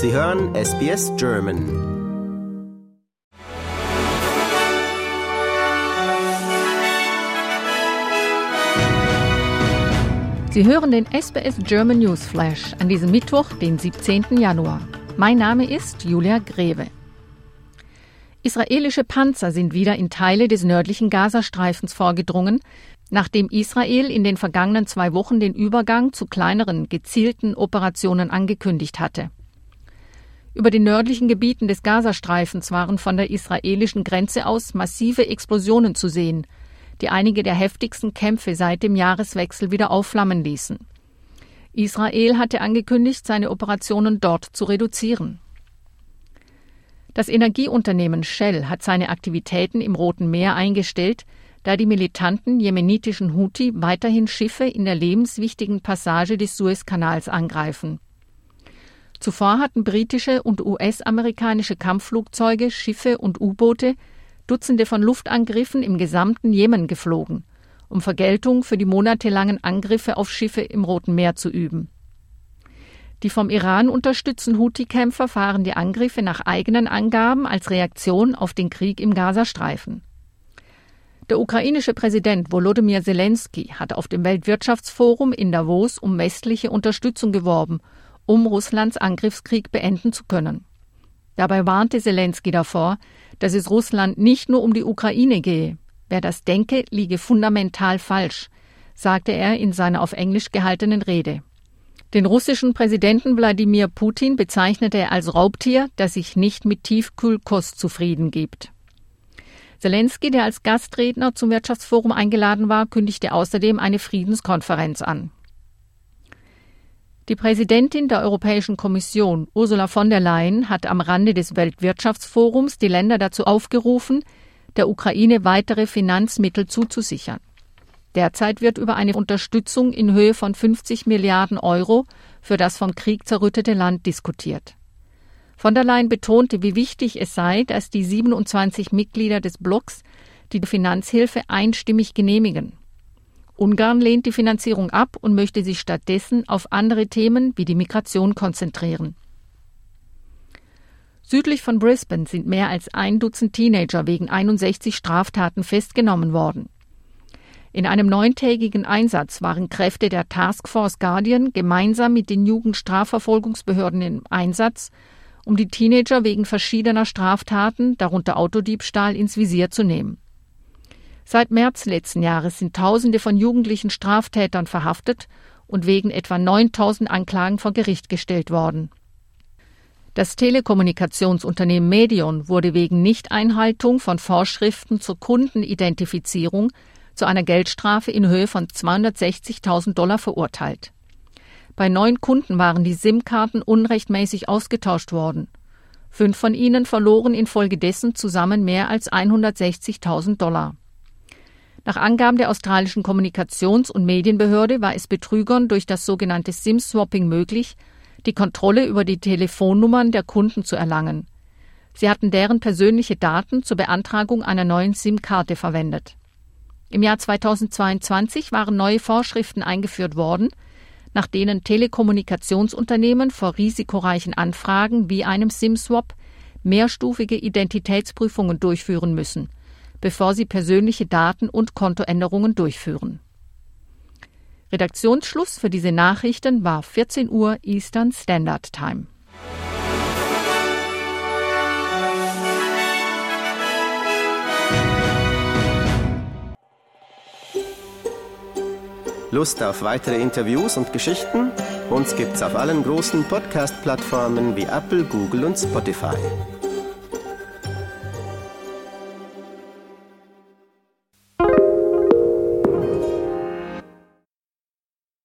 Sie hören SBS German. Sie hören den SBS German News Flash an diesem Mittwoch, den 17. Januar. Mein Name ist Julia Greve. Israelische Panzer sind wieder in Teile des nördlichen Gazastreifens vorgedrungen, nachdem Israel in den vergangenen zwei Wochen den Übergang zu kleineren, gezielten Operationen angekündigt hatte. Über den nördlichen Gebieten des Gazastreifens waren von der israelischen Grenze aus massive Explosionen zu sehen, die einige der heftigsten Kämpfe seit dem Jahreswechsel wieder aufflammen ließen. Israel hatte angekündigt, seine Operationen dort zu reduzieren. Das Energieunternehmen Shell hat seine Aktivitäten im Roten Meer eingestellt, da die militanten jemenitischen Houthi weiterhin Schiffe in der lebenswichtigen Passage des Suezkanals angreifen. Zuvor hatten britische und US-amerikanische Kampfflugzeuge, Schiffe und U-Boote Dutzende von Luftangriffen im gesamten Jemen geflogen, um Vergeltung für die monatelangen Angriffe auf Schiffe im Roten Meer zu üben. Die vom Iran unterstützten Houthi-Kämpfer fahren die Angriffe nach eigenen Angaben als Reaktion auf den Krieg im Gazastreifen. Der ukrainische Präsident Volodymyr Zelensky hat auf dem Weltwirtschaftsforum in Davos um westliche Unterstützung geworben, um Russlands Angriffskrieg beenden zu können. Dabei warnte Zelensky davor, dass es Russland nicht nur um die Ukraine gehe. Wer das denke, liege fundamental falsch, sagte er in seiner auf Englisch gehaltenen Rede. Den russischen Präsidenten Wladimir Putin bezeichnete er als Raubtier, das sich nicht mit Tiefkühlkost zufrieden gibt. Zelensky, der als Gastredner zum Wirtschaftsforum eingeladen war, kündigte außerdem eine Friedenskonferenz an. Die Präsidentin der Europäischen Kommission, Ursula von der Leyen, hat am Rande des Weltwirtschaftsforums die Länder dazu aufgerufen, der Ukraine weitere Finanzmittel zuzusichern. Derzeit wird über eine Unterstützung in Höhe von 50 Milliarden Euro für das vom Krieg zerrüttete Land diskutiert. Von der Leyen betonte, wie wichtig es sei, dass die 27 Mitglieder des Blocks die Finanzhilfe einstimmig genehmigen. Ungarn lehnt die Finanzierung ab und möchte sich stattdessen auf andere Themen wie die Migration konzentrieren. Südlich von Brisbane sind mehr als ein Dutzend Teenager wegen 61 Straftaten festgenommen worden. In einem neuntägigen Einsatz waren Kräfte der Taskforce Guardian gemeinsam mit den Jugendstrafverfolgungsbehörden im Einsatz, um die Teenager wegen verschiedener Straftaten, darunter Autodiebstahl, ins Visier zu nehmen. Seit März letzten Jahres sind Tausende von jugendlichen Straftätern verhaftet und wegen etwa 9000 Anklagen vor Gericht gestellt worden. Das Telekommunikationsunternehmen Medion wurde wegen Nichteinhaltung von Vorschriften zur Kundenidentifizierung zu einer Geldstrafe in Höhe von 260.000 Dollar verurteilt. Bei neun Kunden waren die SIM-Karten unrechtmäßig ausgetauscht worden. Fünf von ihnen verloren infolgedessen zusammen mehr als 160.000 Dollar. Nach Angaben der australischen Kommunikations- und Medienbehörde war es Betrügern durch das sogenannte SIM-Swapping möglich, die Kontrolle über die Telefonnummern der Kunden zu erlangen. Sie hatten deren persönliche Daten zur Beantragung einer neuen SIM-Karte verwendet. Im Jahr 2022 waren neue Vorschriften eingeführt worden, nach denen Telekommunikationsunternehmen vor risikoreichen Anfragen wie einem SIM-Swap mehrstufige Identitätsprüfungen durchführen müssen, bevor sie persönliche Daten und Kontoänderungen durchführen. Redaktionsschluss für diese Nachrichten war 14 Uhr Eastern Standard Time. Lust auf weitere Interviews und Geschichten? Uns gibt's auf allen großen Podcast-Plattformen wie Apple, Google und Spotify.